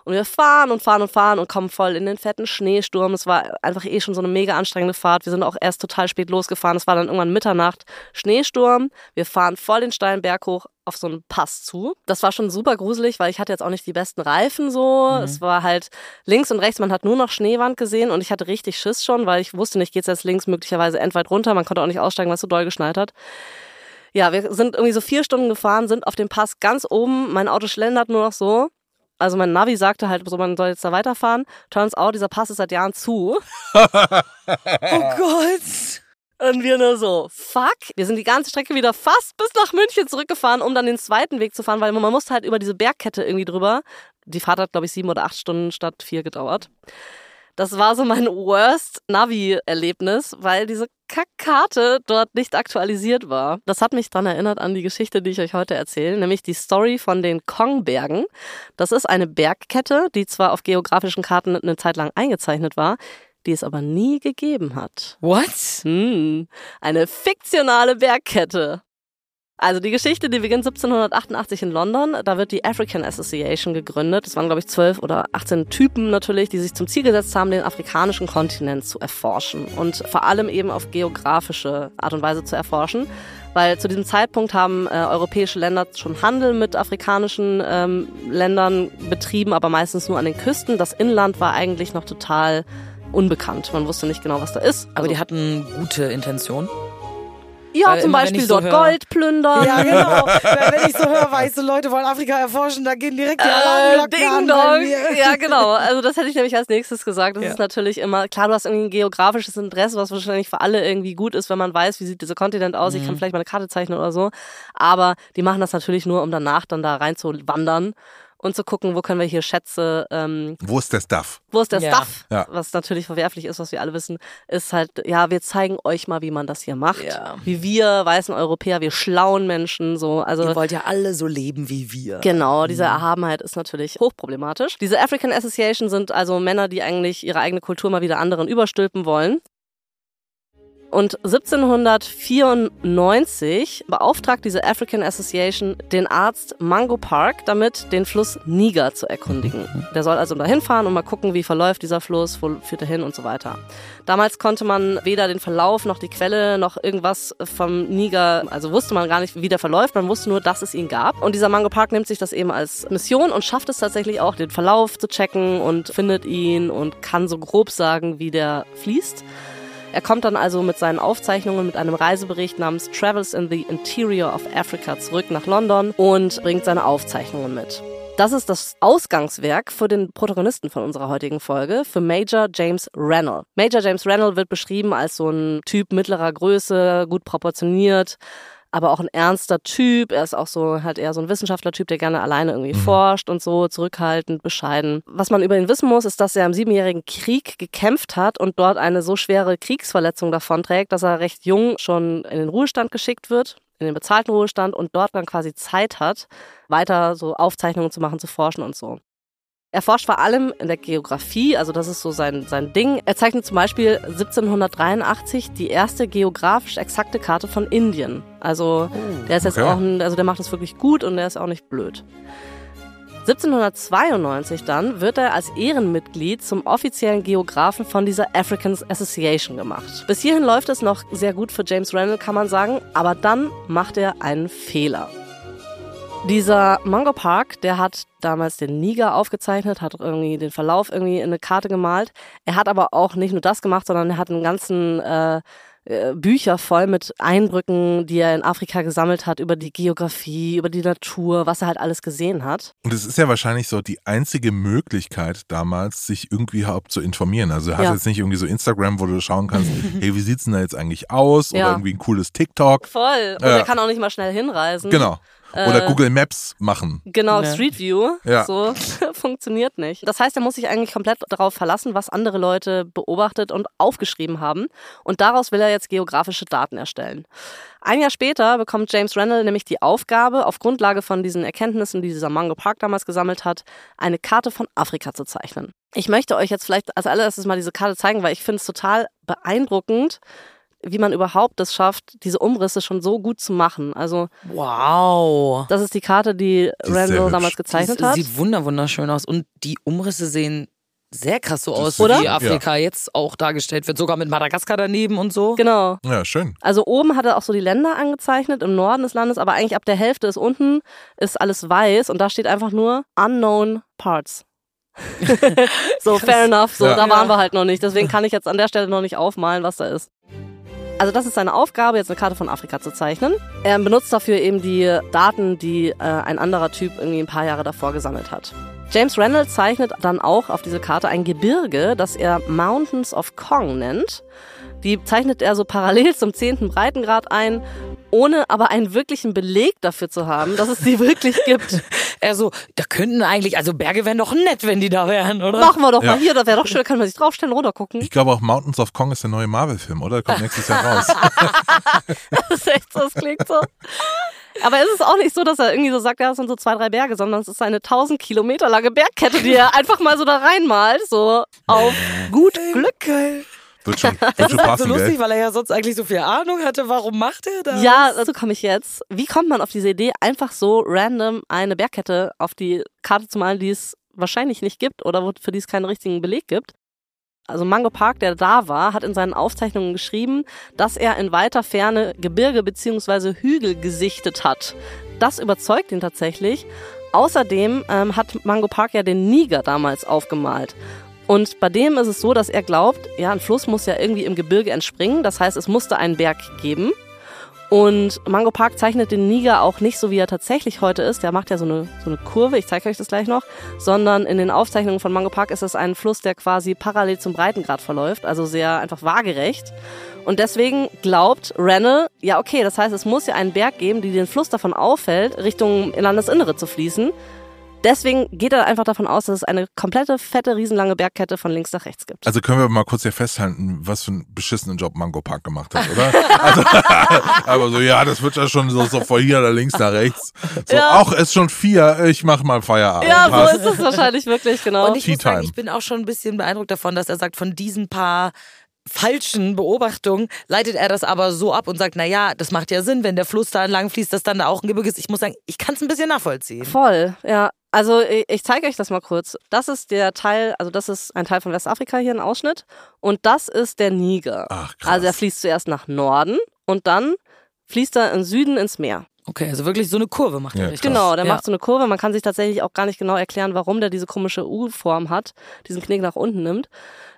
Und wir fahren und fahren und fahren und kommen voll in den fetten Schneesturm. Es war einfach eh schon so eine mega anstrengende Fahrt. Wir sind auch erst total spät losgefahren. Es war dann irgendwann Mitternacht. Schneesturm. Wir fahren voll den steilen Berg hoch auf so einen Pass zu. Das war schon super gruselig, weil ich hatte jetzt auch nicht die besten Reifen so. Es war halt links und rechts, man hat nur noch Schneewand gesehen und ich hatte richtig Schiss schon, weil ich wusste nicht, geht's jetzt links möglicherweise endweit runter. Man konnte auch nicht aussteigen, weil es so doll geschneit hat. Ja, wir sind irgendwie so vier Stunden gefahren, sind auf dem Pass ganz oben. Mein Auto schlendert nur noch so. Also mein Navi sagte halt, so man soll jetzt da weiterfahren. Turns out, dieser Pass ist seit Jahren zu. <laughs> Oh Gott. Und wir nur so, fuck. Wir sind die ganze Strecke wieder fast bis nach München zurückgefahren, um dann den zweiten Weg zu fahren, weil man musste halt über diese Bergkette irgendwie drüber. Die Fahrt hat, glaube ich, sieben oder acht Stunden statt vier gedauert. Das war so mein worst Navi-Erlebnis, weil diese Kackkarte dort nicht aktualisiert war. Das hat mich daran erinnert an die Geschichte, die ich euch heute erzähle, nämlich die Story von den Kongbergen. Das ist eine Bergkette, die zwar auf geografischen Karten eine Zeit lang eingezeichnet war, die es aber nie gegeben hat. What? Hm, eine fiktionale Bergkette. Also die Geschichte, die beginnt 1788 in London. Da wird die African Association gegründet. Das waren, glaube ich, zwölf oder 18 Typen natürlich, die sich zum Ziel gesetzt haben, den afrikanischen Kontinent zu erforschen und vor allem eben auf geografische Art und Weise zu erforschen. Weil zu diesem Zeitpunkt haben äh, europäische Länder schon Handel mit afrikanischen ähm, Ländern betrieben, aber meistens nur an den Küsten. Das Inland war eigentlich noch total unbekannt. Man wusste nicht genau, was da ist. Aber die hatten gute Intention. Ja, Weil zum immer, Beispiel ich so dort höre- Gold plündern. Ja, genau. <laughs> Wenn ich so höre, weiße Leute wollen Afrika erforschen, da gehen direkt die Äh, Alarmglocken Ding an Dong. <laughs> Ja, genau. Also das hätte ich nämlich als nächstes gesagt. Das Ja. ist natürlich immer, klar, du hast irgendwie ein geografisches Interesse, was wahrscheinlich für alle irgendwie gut ist, wenn man weiß, wie sieht dieser Kontinent aus. Ich Mhm. kann vielleicht mal eine Karte zeichnen oder so. Aber die machen das natürlich nur, um danach dann da rein zu wandern und zu gucken, wo können wir hier Schätze, ähm, Wo ist der Stuff? wo ist der Ja. Stuff? Ja. Was natürlich verwerflich ist, was wir alle wissen, ist halt, ja, wir zeigen euch mal, wie man das hier macht. Ja. Wie wir weißen Europäer, wir schlauen Menschen, so, also. Ihr wollt ja alle so leben wie wir. Genau, diese Erhabenheit ist natürlich hochproblematisch. Diese African Association sind also Männer, die eigentlich ihre eigene Kultur mal wieder anderen überstülpen wollen. Und 1794 beauftragt diese African Association den Arzt Mango Park damit, den Fluss Niger zu erkundigen. Der soll also dahin fahren und mal gucken, wie verläuft dieser Fluss, wo führt er hin und so weiter. Damals konnte man weder den Verlauf noch die Quelle noch irgendwas vom Niger, also wusste man gar nicht, wie der verläuft, man wusste nur, dass es ihn gab. Und dieser Mango Park nimmt sich das eben als Mission und schafft es tatsächlich auch, den Verlauf zu checken und findet ihn und kann so grob sagen, wie der fließt. Er kommt dann also mit seinen Aufzeichnungen mit einem Reisebericht namens Travels in the Interior of Africa zurück nach London und bringt seine Aufzeichnungen mit. Das ist das Ausgangswerk für den Protagonisten von unserer heutigen Folge, für Major James Rennell. Major James Rennell wird beschrieben als so ein Typ mittlerer Größe, gut proportioniert, aber auch ein ernster Typ. Er ist auch so halt eher so ein Wissenschaftlertyp, der gerne alleine irgendwie forscht und so, zurückhaltend, bescheiden. Was man über ihn wissen muss, ist, dass er im Siebenjährigen Krieg gekämpft hat und dort eine so schwere Kriegsverletzung davonträgt, dass er recht jung schon in den Ruhestand geschickt wird in den bezahlten Ruhestand und dort dann quasi Zeit hat, weiter so Aufzeichnungen zu machen, zu forschen und so. Er forscht vor allem in der Geografie, also das ist so sein, sein Ding. Er zeichnet zum Beispiel 1783 die erste geografisch exakte Karte von Indien. Also der ist jetzt okay. auch, ein, also der macht das wirklich gut und der ist auch nicht blöd. 1792 dann wird er als Ehrenmitglied zum offiziellen Geografen von dieser African Association gemacht. Bis hierhin läuft es noch sehr gut für James Randall, kann man sagen, aber dann macht er einen Fehler. Dieser Mango Park, der hat damals den Niger aufgezeichnet, hat irgendwie den Verlauf irgendwie in eine Karte gemalt. Er hat aber auch nicht nur das gemacht, sondern er hat einen ganzen äh, äh, Bücher voll mit Eindrücken, die er in Afrika gesammelt hat über die Geografie, über die Natur, was er halt alles gesehen hat. Und es ist ja wahrscheinlich so die einzige Möglichkeit damals, sich irgendwie überhaupt zu informieren. Also du hast Ja. jetzt nicht irgendwie so Instagram, wo du schauen kannst, <laughs> hey, wie sieht's denn da jetzt eigentlich aus? Ja. Oder irgendwie ein cooles TikTok. Voll. Und Ja. er kann auch nicht mal schnell hinreisen. Genau. Oder Äh, Google Maps machen. Genau, Ja. Street View. Ja. So <laughs> funktioniert nicht. Das heißt, er muss sich eigentlich komplett darauf verlassen, was andere Leute beobachtet und aufgeschrieben haben. Und daraus will er jetzt geografische Daten erstellen. Ein Jahr später bekommt James Randall nämlich die Aufgabe, auf Grundlage von diesen Erkenntnissen, die dieser Mango Park damals gesammelt hat, eine Karte von Afrika zu zeichnen. Ich möchte euch jetzt vielleicht als allererstes mal diese Karte zeigen, weil ich finde es total beeindruckend, wie man überhaupt es schafft, diese Umrisse schon so gut zu machen. Also Wow. das ist die Karte, die, sehr Randall damals gezeichnet Das hat. sieht wunder wunderschön aus und die Umrisse sehen sehr krass so aus, Oder? wie Afrika jetzt auch dargestellt wird, sogar mit Madagaskar daneben und so. Genau. Ja, schön. Also oben hat er auch so die Länder angezeichnet im Norden des Landes, aber eigentlich ab der Hälfte ist unten ist alles weiß und da steht einfach nur unknown parts. <laughs> so, fair <laughs> enough. So, Ja. da waren Ja. wir halt noch nicht. Deswegen kann ich jetzt an der Stelle noch nicht aufmalen, was da ist. Also das ist seine Aufgabe, jetzt eine Karte von Afrika zu zeichnen. Er benutzt dafür eben die Daten, die äh, ein anderer Typ irgendwie ein paar Jahre davor gesammelt hat. James Randall zeichnet dann auch auf diese Karte ein Gebirge, das er Mountains of Kong nennt. Die zeichnet er so parallel zum 10. Breitengrad ein, ohne aber einen wirklichen Beleg dafür zu haben, dass es sie <laughs> wirklich gibt. Er so, da könnten eigentlich, also Berge wären doch nett, wenn die da wären, oder? Machen wir doch Ja. mal hier, da wäre doch schön, da kann man sich draufstellen, runtergucken. Ich glaube auch Mountains of Kong ist der neue Marvel-Film, oder? Der kommt nächstes Jahr raus. <laughs> Das ist echt so, das klingt so. Aber es ist auch nicht so, dass er irgendwie so sagt, ja, das sind so zwei, drei Berge, sondern es ist eine 1000 Kilometer lange Bergkette, die er einfach mal so da reinmalt, so auf gut Glück. Geil. Wird schon, Das <laughs> wird schon ist halt so passen, lustig, gell? weil er ja sonst eigentlich so viel Ahnung hatte. Warum macht er das? Ja, dazu komme ich jetzt. Wie kommt man auf diese Idee, einfach so random eine Bergkette auf die Karte zu malen, die es wahrscheinlich nicht gibt oder wo- für die es keinen richtigen Beleg gibt? Also Mango Park, der da war, hat in seinen Aufzeichnungen geschrieben, dass er in weiter Ferne Gebirge bzw. Hügel gesichtet hat. Das überzeugt ihn tatsächlich. Außerdem ähm, hat Mango Park ja den Niger damals aufgemalt. Und bei dem ist es so, dass er glaubt, ja, ein Fluss muss ja irgendwie im Gebirge entspringen. Das heißt, es musste einen Berg geben. Und Mango Park zeichnet den Niger auch nicht so, wie er tatsächlich heute ist. Der macht ja so eine, so eine Kurve, ich zeige euch das gleich noch. Sondern in den Aufzeichnungen von Mango Park ist es ein Fluss, der quasi parallel zum Breitengrad verläuft. Also sehr einfach waagerecht. Und deswegen glaubt Rennell, ja okay, das heißt, es muss ja einen Berg geben, die den Fluss davon auffällt, Richtung Landesinnere zu fließen. Deswegen geht er einfach davon aus, dass es eine komplette, fette, riesenlange Bergkette von links nach rechts gibt. Also können wir mal kurz hier festhalten, was für einen beschissenen Job Mango Park gemacht hat, oder? <laughs> also, <laughs> aber so, ja, das wird ja schon so, so von hier nach links nach rechts. So, Ja. auch ist schon vier, ich mach mal Feierabend. Ja, Passt. so ist es wahrscheinlich wirklich, genau. Und ich muss Time. sagen, ich bin auch schon ein bisschen beeindruckt davon, dass er sagt, von diesen paar falschen Beobachtungen leitet er das aber so ab und sagt, na ja, das macht ja Sinn, wenn der Fluss da entlang fließt, dass dann da auch ein Gebirge ist. Ich muss sagen, ich kann es ein bisschen nachvollziehen. Voll, ja. Also ich, ich zeige euch das mal kurz. Das ist der Teil, also das ist ein Teil von Westafrika hier, ein Ausschnitt. Und das ist der Niger. Ach, krass. Also er fließt zuerst nach Norden und dann fließt er im Süden ins Meer. Okay, also wirklich so eine Kurve macht Ja, er richtig. Genau, der ja. macht so eine Kurve. Man kann sich tatsächlich auch gar nicht genau erklären, warum der diese komische U-Form hat, diesen Knick nach unten nimmt.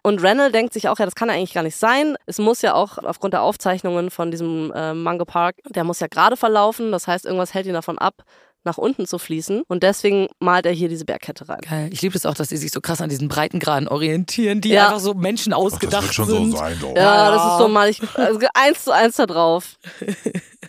Und Rennell denkt sich auch, ja, das kann eigentlich gar nicht sein. Es muss ja auch aufgrund der Aufzeichnungen von diesem äh, Mango Park, der muss ja gerade verlaufen. Das heißt, irgendwas hält ihn davon ab, nach unten zu fließen. Und deswegen malt er hier diese Bergkette rein. Geil. Ich liebe es das auch, dass die sich so krass an diesen Breitengraden orientieren, die Ja. einfach so Menschen Ach, das ausgedacht wird schon sind. so sein, doch. Ja, das ist so mal ich, also eins zu eins da drauf.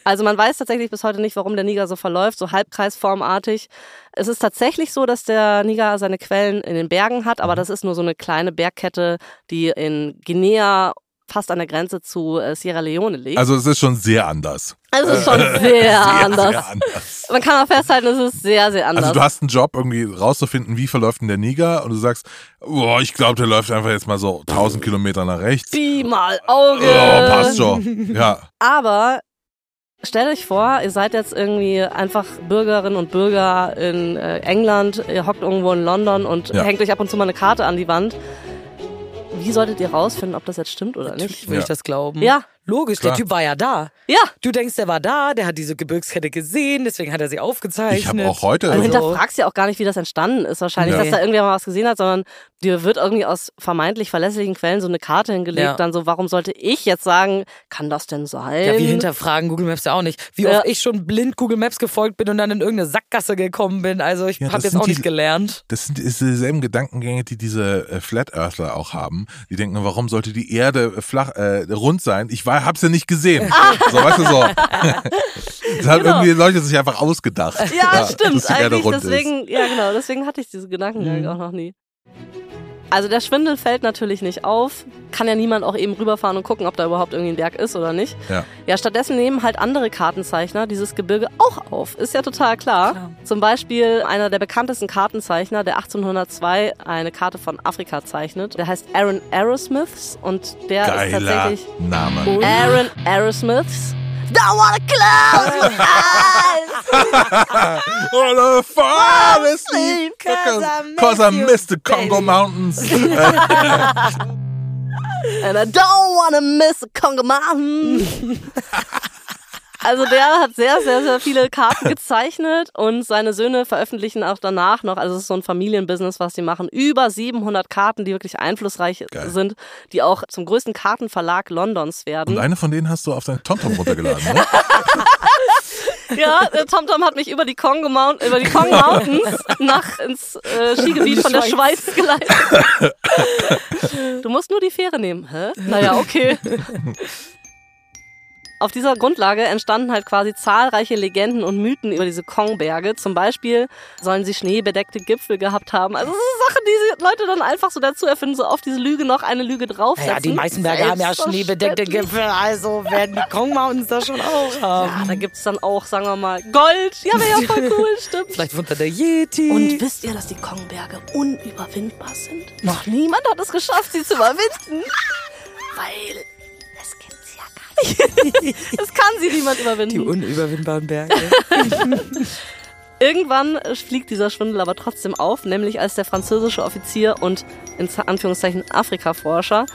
Also man weiß tatsächlich bis heute nicht, warum der Niger so verläuft, so halbkreisformartig. Es ist tatsächlich so, dass der Niger seine Quellen in den Bergen hat, aber das ist nur so eine kleine Bergkette, die in Guinea fast an der Grenze zu äh, Sierra Leone liegt. Also es ist schon sehr anders. Also es ist schon <laughs> sehr, anders. Sehr anders. Man kann auch festhalten, es ist sehr, sehr anders. Also du hast einen Job, irgendwie rauszufinden, wie verläuft denn der Niger und du sagst, boah, ich glaube, der läuft einfach jetzt mal so 1000 Kilometer nach rechts. Pi mal Auge. Oh, passt schon. Ja. Aber stellt euch vor, ihr seid jetzt irgendwie einfach Bürgerinnen und Bürger in äh, England, ihr hockt irgendwo in London und Ja. hängt euch ab und zu mal eine Karte an die Wand. Wie solltet ihr rausfinden, ob das jetzt stimmt oder nicht? Natürlich will Ja. ich das glauben. Ja, Logisch, Klar. der Typ war ja da. ja. Du denkst, der war da, der hat diese Gebirgskette gesehen, deswegen hat er sie aufgezeichnet. Ich habe auch heute. Also hinterfragst ja auch gar nicht, wie das entstanden ist. Wahrscheinlich, Ja. dass da irgendwer mal was gesehen hat, sondern dir wird irgendwie aus vermeintlich verlässlichen Quellen so eine Karte hingelegt. Ja. Dann so, warum sollte ich jetzt sagen, kann das denn sein? Ja, wir hinterfragen Google Maps ja auch nicht. Wie Ja. oft ich schon blind Google Maps gefolgt bin und dann in irgendeine Sackgasse gekommen bin. Also ich Ja, habe jetzt auch die- nicht gelernt. Das sind dieselben Gedankengänge, die diese äh, Flat Earthler auch haben. Die denken, warum sollte die Erde äh, flach, äh, rund sein? Ich war, hab's ja nicht gesehen. So, weißt du so. <laughs> Das hat Genau. irgendwie Leute sich einfach ausgedacht. Ja, dass stimmt. Eigentlich ist. deswegen, ja genau, deswegen hatte ich diese Gedanken Mhm. auch noch nie. Also der Schwindel fällt natürlich nicht auf. Kann ja niemand auch eben rüberfahren und gucken, ob da überhaupt irgendwie ein Berg ist oder nicht. Ja. Ja, stattdessen nehmen halt andere Kartenzeichner dieses Gebirge auch auf. Ist ja total klar. Klar. Zum Beispiel einer der bekanntesten Kartenzeichner, der 1802 eine Karte von Afrika zeichnet. Der heißt Aaron Aerosmiths und der ist Geiler tatsächlich Name. Aaron Aerosmiths. Don't wanna close your <laughs> eyes. <laughs> Oh, the fall asleep, Cause I miss cause I you, miss the Congo baby. Mountains. <laughs> And I don't wanna miss the Congo Mountain. Also der hat sehr, sehr, sehr viele Karten gezeichnet und seine Söhne veröffentlichen auch danach noch, also es ist so ein Familienbusiness, was die machen, über 700 Karten, die wirklich einflussreich Geil. sind, die auch zum größten Kartenverlag Londons Und werden. eine von denen hast du auf dein TomTom runtergeladen, ne? <laughs> Ja, äh, TomTom hat mich über die Congo Mount, über die Kong Mountains nach ins äh, Skigebiet von der Schweiz geleitet. Du musst nur die Fähre nehmen. Hä? Naja, okay. <laughs> Auf dieser Grundlage entstanden halt quasi zahlreiche Legenden und Mythen über diese Kongberge. Zum Beispiel sollen sie schneebedeckte Gipfel gehabt haben. Also das sind Sachen, die Leute dann einfach so dazu erfinden, so auf diese Lüge noch eine Lüge draufsetzen. Ja, die meisten Berge haben ja schneebedeckte. Gipfel, also werden die Kong Mountains das schon auch Ja, haben. da gibt's dann auch, sagen wir mal, Gold. Ja, wäre ja voll cool, <laughs> stimmt. Vielleicht da der Yeti. Und wisst ihr, dass die Kongberge unüberwindbar sind? Noch niemand hat es geschafft, sie zu überwinden. Weil <laughs> Es kann sie niemand die überwinden. unüberwindbaren Berge. <laughs> Irgendwann fliegt dieser Schwindel aber trotzdem auf, nämlich als der französische Offizier und in Anführungszeichen Afrika-Forscher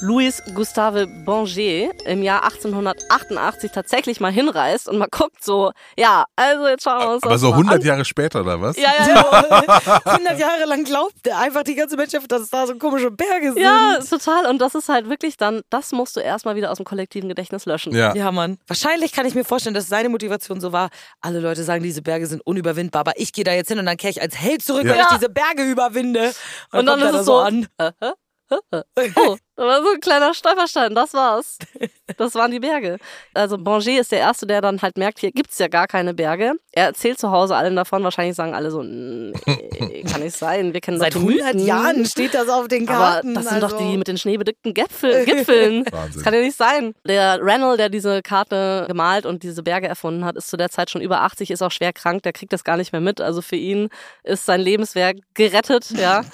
Louis Gustave Bonger im Jahr 1888 tatsächlich mal hinreist und mal guckt so, ja, also jetzt schauen wir uns Aber das so mal 100 an. Jahre später, oder was? Ja, ja, ja. <laughs> 100 Jahre lang glaubt einfach die ganze Menschheit, dass es da so komische Berge sind. Ja, total. Und das ist halt wirklich dann, das musst du erstmal wieder aus dem kollektiven Gedächtnis löschen. Ja. Ja, Mann. Wahrscheinlich kann ich mir vorstellen, dass seine Motivation so war, alle Leute sagen, diese Berge sind unüberwindbar, aber ich gehe da jetzt hin und dann kehre ich als Held zurück, weil Ja. ich diese Berge überwinde. Und dann kommt ist er es da so, an. Äh, hä? Oh, da war so ein kleiner Stolperstein, das war's. Das waren die Berge. Also Bonger ist der Erste, der dann halt merkt, hier gibt's ja gar keine Berge. Er erzählt zu Hause allen davon, wahrscheinlich sagen alle so, nee, kann nicht sein, wir kennen Seit doch die 100 Mythen. Jahren steht das auf den Aber Karten. das sind doch also. die mit den schneebedeckten Gipfel, Gipfeln. <laughs> Wahnsinn. Das kann ja nicht sein. Der Rennell, der diese Karte gemalt und diese Berge erfunden hat, ist zu der Zeit schon über 80, ist auch schwer krank, der kriegt das gar nicht mehr mit. Also für ihn ist sein Lebenswerk gerettet, ja. <laughs>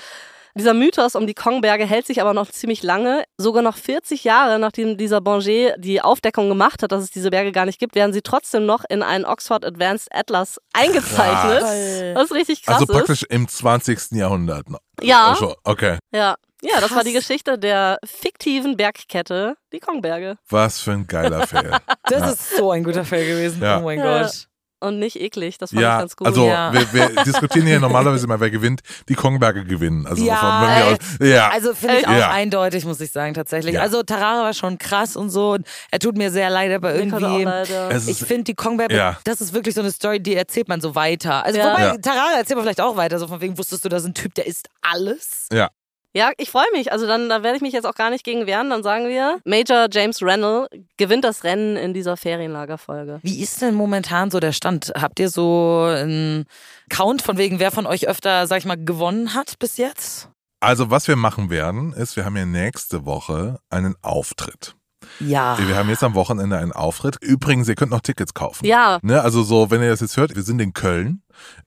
Dieser Mythos um die Kongberge hält sich aber noch ziemlich lange. Sogar noch 40 Jahre, nachdem dieser Bonger die Aufdeckung gemacht hat, dass es diese Berge gar nicht gibt, werden sie trotzdem noch in einen Oxford Advanced Atlas eingezeichnet. Krass. Was richtig krass Also ist. praktisch im 20. Jahrhundert. Ja. Also, okay. Ja, ja, das war die Krass. Geschichte der fiktiven Bergkette, die Kongberge. Was für ein geiler Fail. <laughs> Das ist so ein guter Fall gewesen. Ja. Oh mein Ja. Gott. Und nicht eklig, das fand ich Ja, ganz gut. also Ja. wir, wir <laughs> diskutieren hier normalerweise immer, wer gewinnt. Die Kongberge gewinnen. Also Ja, von mir aus, ja. Also finde ich auch Ja. eindeutig, muss ich sagen, tatsächlich. Ja. Also Tarara war schon krass und so. Und er tut mir sehr leid, aber irgendwie. Es Ich ist- finde die Kongberge, Ja. das ist wirklich so eine Story, die erzählt man so weiter. Also Ja. wobei, Ja. Tarara erzählt man vielleicht auch weiter. So von wegen wusstest du, da ist ein Typ, der isst alles. ja. Ja, ich freue mich. Also dann da werde ich mich jetzt auch gar nicht gegen wehren. Dann sagen wir, Major James Rennell gewinnt das Rennen in dieser Ferienlagerfolge. Wie ist denn momentan so der Stand? Habt ihr so einen Count von wegen, wer von euch öfter, sag ich mal, gewonnen hat bis jetzt? Also, was wir machen werden, ist, wir haben ja nächste Woche einen Auftritt. Ja. Wir haben jetzt am Wochenende einen Auftritt. Übrigens, ihr könnt noch Tickets kaufen. Ja, Ne, also so, wenn ihr das jetzt hört, wir sind in Köln.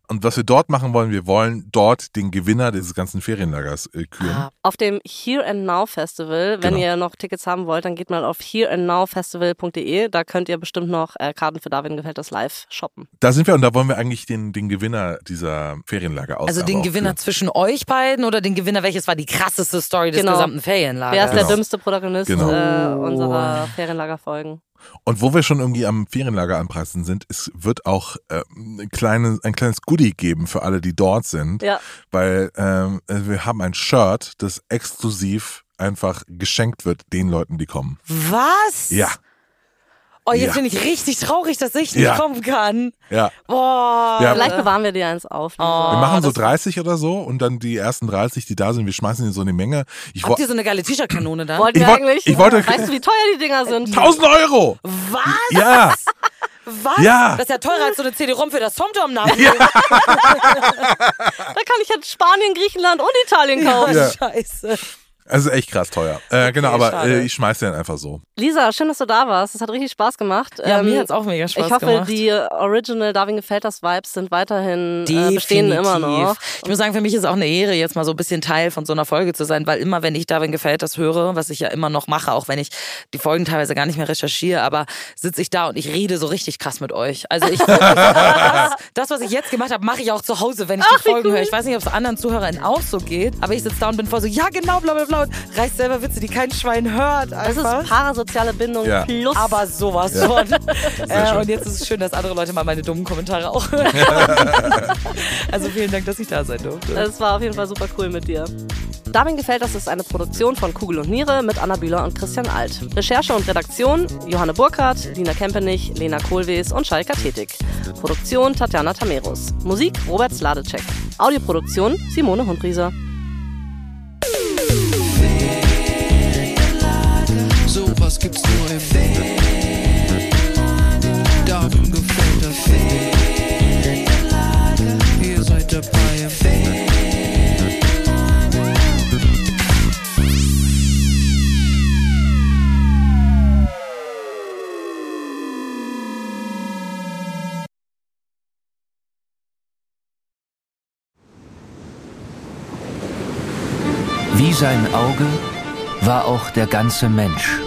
Und was wir dort machen wollen, wir wollen dort den Gewinner dieses ganzen Ferienlagers äh, küren. Ah, auf dem Here and Now Festival. Wenn Genau. ihr noch Tickets haben wollt, dann geht mal auf hereandnowfestival.de. Da könnt ihr bestimmt noch äh, Karten für Darwin gefällt das live shoppen. Da sind wir und da wollen wir eigentlich den, den Gewinner dieser Ferienlager aus. also den Gewinner zwischen euch beiden oder den Gewinner, welches war die krasseste Story des Genau. gesamten Ferienlagers? Wer ist Genau. der dümmste Protagonist Genau. äh, unserer Ferienlagerfolgen? Und wo wir schon irgendwie am Ferienlager anpreisen sind, es wird auch äh, ein, kleines, ein kleines Goodie geben für alle, die dort sind. Ja. Weil ähm, wir haben ein Shirt, das exklusiv einfach geschenkt wird den Leuten, die kommen. Was? Ja, Oh, jetzt Ja. bin ich richtig traurig, dass ich nicht Ja. kommen kann. ja. Boah. Ja. Vielleicht bewahren wir dir eins auf. Oh. Wir machen so das- 30 oder so und dann die ersten 30, die da sind, wir schmeißen die so in die Menge. Ich Habt ihr so eine geile T-Shirt-Kanone da? Wollten Ich wir wollt- eigentlich? ich wollte- weißt du, wie teuer die Dinger sind? 1000 Euro! Was? Ja, Was? Ja. Das ist ja teurer als so eine CD-ROM für das TomTom nach. <laughs> Da kann ich jetzt Spanien, Griechenland und Italien kaufen. Ja. Scheiße. Also echt krass teuer. Äh, genau, aber äh, ich schmeiß den einfach so. Lisa, schön, dass du da warst. Es hat richtig Spaß gemacht. Ja, Ähm, mir hat's auch mega Spaß Ich hoffe, gemacht. die Original Darwin gefällt das Vibes sind weiterhin äh, bestehen immer noch. Ich muss sagen, für mich ist es auch eine Ehre, jetzt mal so ein bisschen Teil von so einer Folge zu sein, weil immer, wenn ich Darwin gefällt das höre, was ich ja immer noch mache, auch wenn ich die Folgen teilweise gar nicht mehr recherchiere, aber sitze ich da und ich rede so richtig krass mit euch. Also ich <laughs> das, das, was ich jetzt gemacht habe, mache ich auch zu Hause, wenn ich die Folgen höre. Ich weiß nicht, ob es anderen ZuhörerInnen auch so geht, aber ich sitze da und bin voll so, ja genau, bla bla bla und reiß selber Witze, die kein Schwein hört. Das Einfach. ist parasoziale Bindung Ja. plus. Aber sowas Ja. von. <laughs> Äh, und jetzt ist es schön, dass andere Leute mal meine dummen Kommentare auch <laughs> hören. also vielen Dank, dass ich da sein durfte. Es war auf jeden Fall super cool mit dir. Darwin gefällt das ist eine Produktion von Kugel und Niere mit Anna Bühler und Christian Alt. Recherche und Redaktion Johanne Burkhardt, Lina Kempenich, Lena Kohlwees und Schalka Tetig. Produktion Tatjana Tamerus. Musik Robert Sladecek. Audioproduktion Simone Hundrieser. Sowas gibt's nur im Darwin gefällt das Ihr seid dabei im Wie sein Auge war auch der ganze Mensch